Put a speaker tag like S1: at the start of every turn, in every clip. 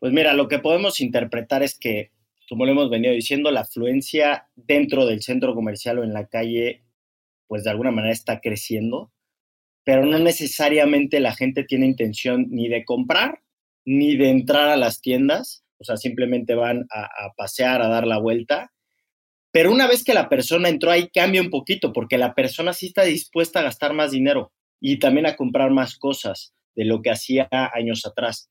S1: Pues mira, lo que podemos interpretar es que, como lo hemos venido diciendo, la afluencia dentro del centro comercial o en la calle, pues de alguna manera está creciendo, pero no necesariamente la gente tiene intención ni de comprar ni de entrar a las tiendas, o sea, simplemente van a, a pasear, a dar la vuelta. Pero una vez que la persona entró ahí cambia un poquito, porque la persona sí está dispuesta a gastar más dinero y también a comprar más cosas de lo que hacía años atrás.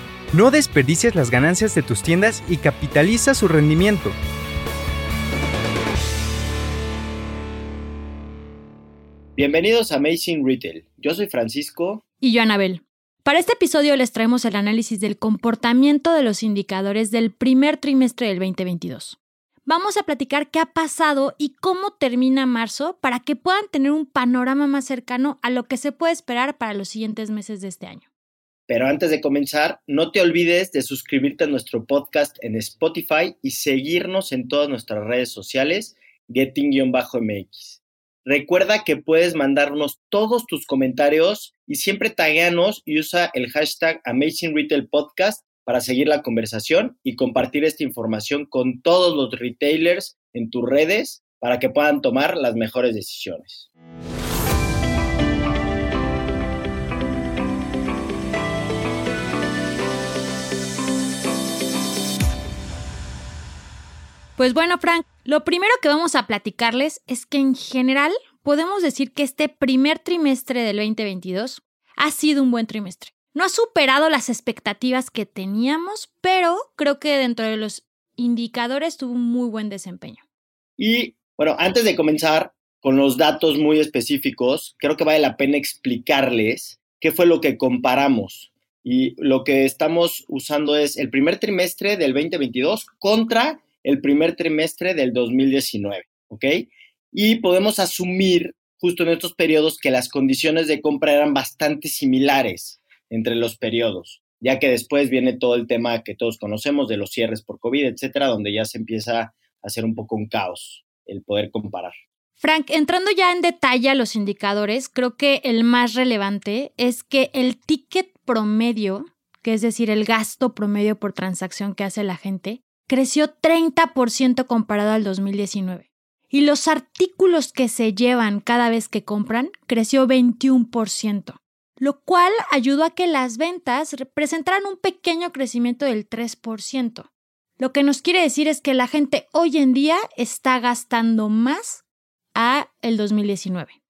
S2: No desperdicies las ganancias de tus tiendas y capitaliza su rendimiento.
S1: Bienvenidos a Amazing Retail. Yo soy Francisco.
S3: Y yo, Anabel. Para este episodio les traemos el análisis del comportamiento de los indicadores del primer trimestre del 2022 vamos a platicar qué ha pasado y cómo termina marzo para que puedan tener un panorama más cercano a lo que se puede esperar para los siguientes meses de este año.
S1: Pero antes de comenzar, no te olvides de suscribirte a nuestro podcast en Spotify y seguirnos en todas nuestras redes sociales, getting-mx. Recuerda que puedes mandarnos todos tus comentarios y siempre tagueanos y usa el hashtag Amazing Retail Podcast para seguir la conversación y compartir esta información con todos los retailers en tus redes para que puedan tomar las mejores decisiones.
S3: Pues bueno, Frank, lo primero que vamos a platicarles es que en general podemos decir que este primer trimestre del 2022 ha sido un buen trimestre. No ha superado las expectativas que teníamos, pero creo que dentro de los indicadores tuvo un muy buen desempeño.
S1: Y bueno, antes de comenzar con los datos muy específicos, creo que vale la pena explicarles qué fue lo que comparamos. Y lo que estamos usando es el primer trimestre del 2022 contra el primer trimestre del 2019, ¿ok? Y podemos asumir justo en estos periodos que las condiciones de compra eran bastante similares entre los periodos, ya que después viene todo el tema que todos conocemos de los cierres por COVID, etcétera, donde ya se empieza a hacer un poco un caos el poder comparar.
S3: Frank, entrando ya en detalle a los indicadores, creo que el más relevante es que el ticket promedio, que es decir, el gasto promedio por transacción que hace la gente, creció 30% comparado al 2019. Y los artículos que se llevan cada vez que compran creció 21% lo cual ayudó a que las ventas presentaran un pequeño crecimiento del 3%. Lo que nos quiere decir es que la gente hoy en día está gastando más a el 2019.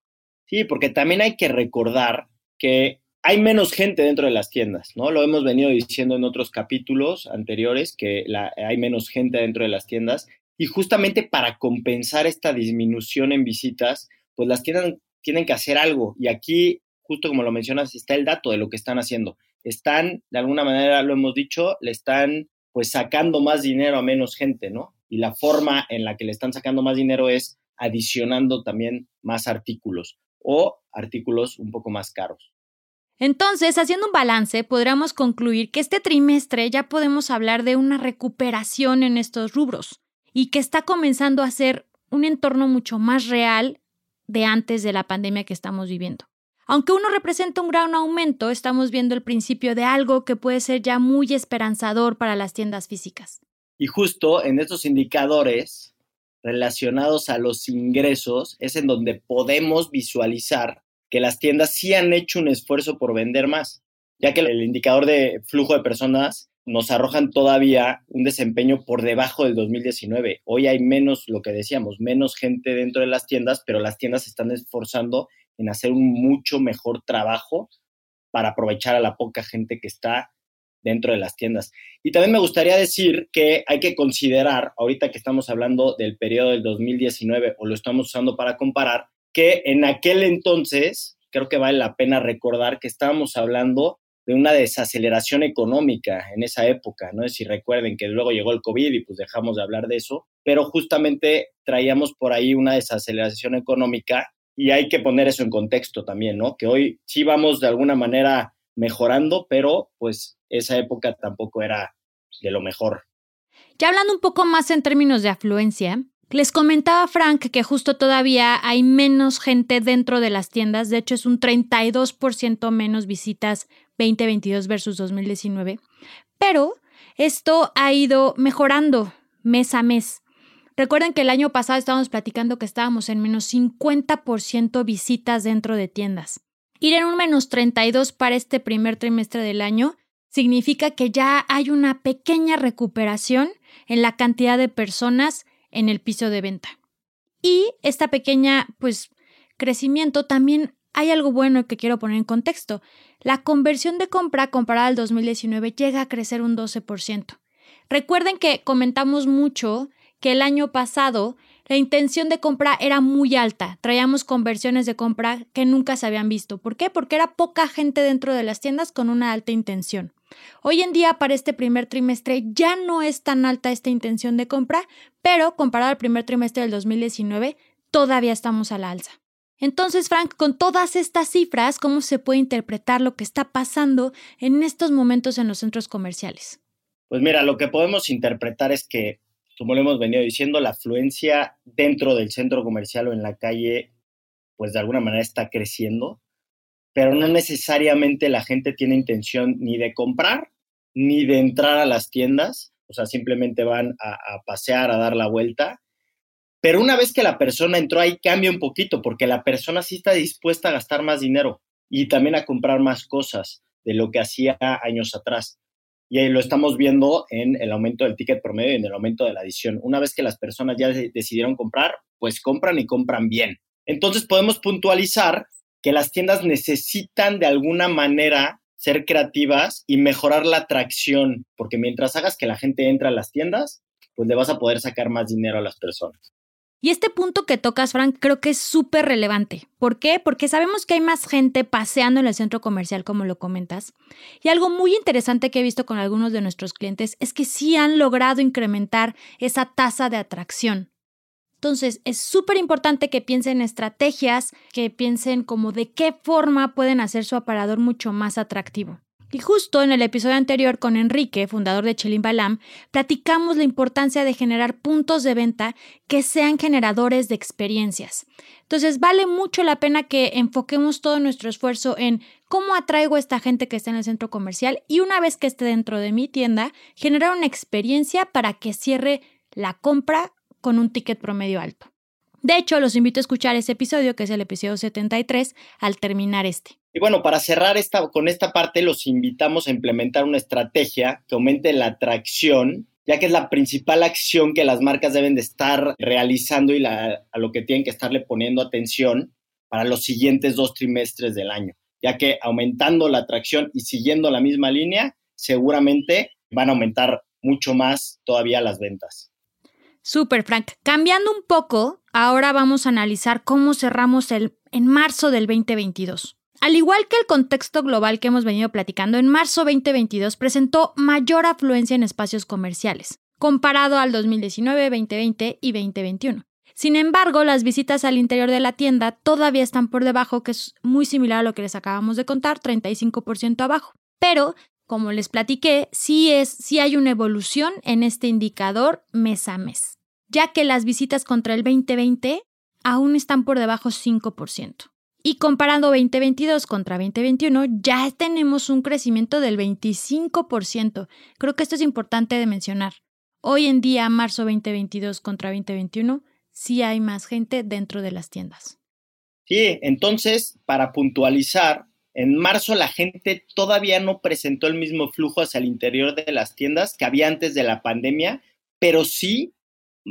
S1: Sí, porque también hay que recordar que hay menos gente dentro de las tiendas, ¿no? Lo hemos venido diciendo en otros capítulos anteriores, que hay menos gente dentro de las tiendas y justamente para compensar esta disminución en visitas, pues las tiendas tienen que hacer algo y aquí justo como lo mencionas, está el dato de lo que están haciendo. Están, de alguna manera, lo hemos dicho, le están pues sacando más dinero a menos gente, ¿no? Y la forma en la que le están sacando más dinero es adicionando también más artículos o artículos un poco más caros.
S3: Entonces, haciendo un balance, podríamos concluir que este trimestre ya podemos hablar de una recuperación en estos rubros y que está comenzando a ser un entorno mucho más real de antes de la pandemia que estamos viviendo. Aunque uno representa un gran aumento, estamos viendo el principio de algo que puede ser ya muy esperanzador para las tiendas físicas.
S1: Y justo en estos indicadores relacionados a los ingresos es en donde podemos visualizar que las tiendas sí han hecho un esfuerzo por vender más, ya que el indicador de flujo de personas nos arrojan todavía un desempeño por debajo del 2019. Hoy hay menos, lo que decíamos, menos gente dentro de las tiendas, pero las tiendas se están esforzando en hacer un mucho mejor trabajo para aprovechar a la poca gente que está dentro de las tiendas. Y también me gustaría decir que hay que considerar, ahorita que estamos hablando del periodo del 2019 o lo estamos usando para comparar, que en aquel entonces, creo que vale la pena recordar que estábamos hablando de una desaceleración económica en esa época, no si recuerden que luego llegó el COVID y pues dejamos de hablar de eso, pero justamente traíamos por ahí una desaceleración económica y hay que poner eso en contexto también, ¿no? Que hoy sí vamos de alguna manera mejorando, pero pues esa época tampoco era de lo mejor.
S3: Ya hablando un poco más en términos de afluencia, les comentaba Frank que justo todavía hay menos gente dentro de las tiendas, de hecho es un 32% menos visitas 2022 versus 2019, pero esto ha ido mejorando mes a mes. Recuerden que el año pasado estábamos platicando que estábamos en menos 50% visitas dentro de tiendas. Ir en un menos 32 para este primer trimestre del año significa que ya hay una pequeña recuperación en la cantidad de personas en el piso de venta. Y esta pequeña, pues, crecimiento también hay algo bueno que quiero poner en contexto. La conversión de compra comparada al 2019 llega a crecer un 12%. Recuerden que comentamos mucho que el año pasado la intención de compra era muy alta. Traíamos conversiones de compra que nunca se habían visto. ¿Por qué? Porque era poca gente dentro de las tiendas con una alta intención. Hoy en día, para este primer trimestre, ya no es tan alta esta intención de compra, pero comparado al primer trimestre del 2019, todavía estamos a la alza. Entonces, Frank, con todas estas cifras, ¿cómo se puede interpretar lo que está pasando en estos momentos en los centros comerciales?
S1: Pues mira, lo que podemos interpretar es que, como lo hemos venido diciendo, la afluencia dentro del centro comercial o en la calle, pues de alguna manera está creciendo pero no necesariamente la gente tiene intención ni de comprar ni de entrar a las tiendas, o sea, simplemente van a, pasear, a dar la vuelta. Pero una vez que la persona entró ahí cambia un poquito, porque la persona sí está dispuesta a gastar más dinero y también a comprar más cosas de lo que hacía años atrás. Y ahí lo estamos viendo en el aumento del ticket promedio y en el aumento de la adición. Una vez que las personas ya decidieron comprar, pues compran y compran bien. Entonces podemos puntualizar que las tiendas necesitan de alguna manera ser creativas y mejorar la atracción, porque mientras hagas que la gente entre a las tiendas, pues le vas a poder sacar más dinero a las personas.
S3: Y este punto que tocas, Frank, creo que es súper relevante. ¿Por qué? Porque sabemos que hay más gente paseando en el centro comercial, como lo comentas. Y algo muy interesante que he visto con algunos de nuestros clientes es que sí han logrado incrementar esa tasa de atracción. Entonces, es súper importante que piensen en estrategias, que piensen como de qué forma pueden hacer su aparador mucho más atractivo. Y justo en el episodio anterior con Enrique, fundador de Chelim Balam, platicamos la importancia de generar puntos de venta que sean generadores de experiencias. Entonces, vale mucho la pena que enfoquemos todo nuestro esfuerzo en cómo atraigo a esta gente que está en el centro comercial y una vez que esté dentro de mi tienda, generar una experiencia para que cierre la compra con un ticket promedio alto. De hecho, los invito a escuchar ese episodio, que es el episodio 73, al terminar este.
S1: Y bueno, para cerrar esta, con esta parte, los invitamos a implementar una estrategia que aumente la atracción, ya que es la principal acción que las marcas deben de estar realizando y a lo que tienen que estarle poniendo atención para los siguientes dos trimestres del año, ya que aumentando la atracción y siguiendo la misma línea, seguramente van a aumentar mucho más todavía las ventas.
S3: Super, Frank. Cambiando un poco, ahora vamos a analizar cómo cerramos el, en marzo del 2022. Al igual que el contexto global que hemos venido platicando, en marzo 2022 presentó mayor afluencia en espacios comerciales, comparado al 2019, 2020 y 2021. Sin embargo, las visitas al interior de la tienda todavía están por debajo, que es muy similar a lo que les acabamos de contar, 35% abajo. Pero, como les platiqué, sí, es, sí hay una evolución en este indicador mes a mes ya que las visitas contra el 2020 aún están por debajo 5%. Y comparando 2022 contra 2021, ya tenemos un crecimiento del 25%. Creo que esto es importante de mencionar. Hoy en día, marzo 2022 contra 2021, sí hay más gente dentro de las tiendas.
S1: Sí, entonces, para puntualizar, en marzo la gente todavía no presentó el mismo flujo hacia el interior de las tiendas que había antes de la pandemia, pero sí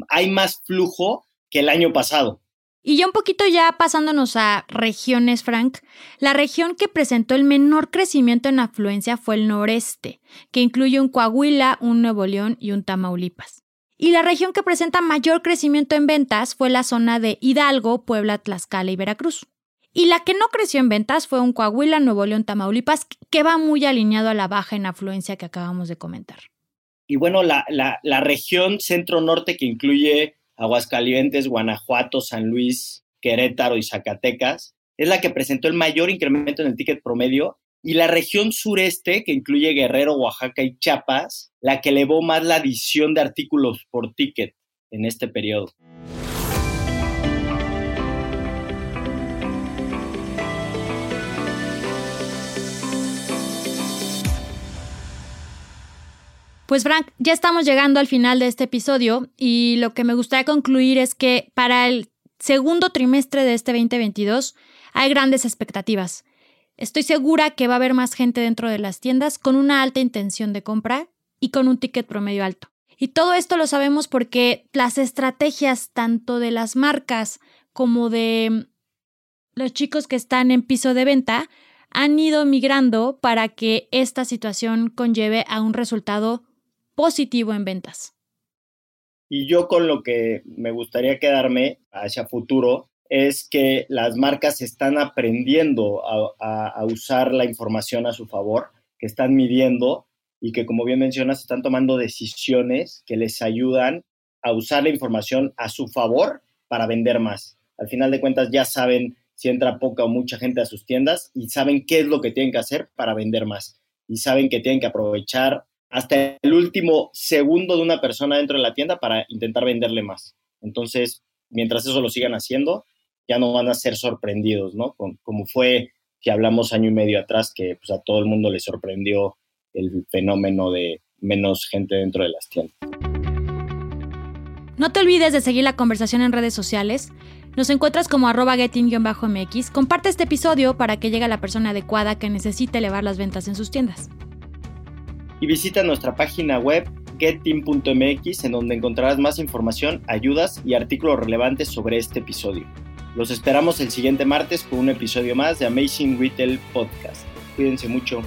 S1: hay más flujo que el año pasado.
S3: Y ya un poquito ya pasándonos a regiones, Frank, la región que presentó el menor crecimiento en afluencia fue el noreste, que incluye un Coahuila, un Nuevo León y un Tamaulipas. Y la región que presenta mayor crecimiento en ventas fue la zona de Hidalgo, Puebla, Tlaxcala y Veracruz. Y la que no creció en ventas fue un Coahuila, Nuevo León, Tamaulipas, que va muy alineado a la baja en afluencia que acabamos de comentar.
S1: Y bueno, la, región centro-norte que incluye Aguascalientes, Guanajuato, San Luis, Querétaro y Zacatecas, es la que presentó el mayor incremento en el ticket promedio y la región sureste, que incluye Guerrero, Oaxaca y Chiapas, la que elevó más la adición de artículos por ticket en este periodo.
S3: Pues Frank, ya estamos llegando al final de este episodio y lo que me gustaría concluir es que para el segundo trimestre de este 2022 hay grandes expectativas. Estoy segura que va a haber más gente dentro de las tiendas con una alta intención de compra y con un ticket promedio alto. Y todo esto lo sabemos porque las estrategias tanto de las marcas como de los chicos que están en piso de venta han ido migrando para que esta situación conlleve a un resultado positivo en ventas.
S1: Y yo con lo que me gustaría quedarme hacia futuro es que las marcas están aprendiendo a, usar la información a su favor, que están midiendo y que, como bien mencionas, están tomando decisiones que les ayudan a usar la información a su favor para vender más. Al final de cuentas ya saben si entra poca o mucha gente a sus tiendas y saben qué es lo que tienen que hacer para vender más. Y saben que tienen que aprovechar hasta el último segundo de una persona dentro de la tienda para intentar venderle más. Entonces, mientras eso lo sigan haciendo, ya no van a ser sorprendidos, ¿no? Como fue que hablamos año y medio atrás, que pues, a todo el mundo le sorprendió el fenómeno de menos gente dentro de las tiendas.
S3: No te olvides de seguir la conversación en redes sociales. Nos encuentras como arroba getting-mx. Comparte este episodio para que llegue a la persona adecuada que necesite elevar las ventas en sus tiendas
S1: y visita nuestra página web getteam.mx en donde encontrarás más información, ayudas y artículos relevantes sobre este episodio. Los esperamos el siguiente martes con un episodio más de Amazing Retail Podcast. Cuídense mucho.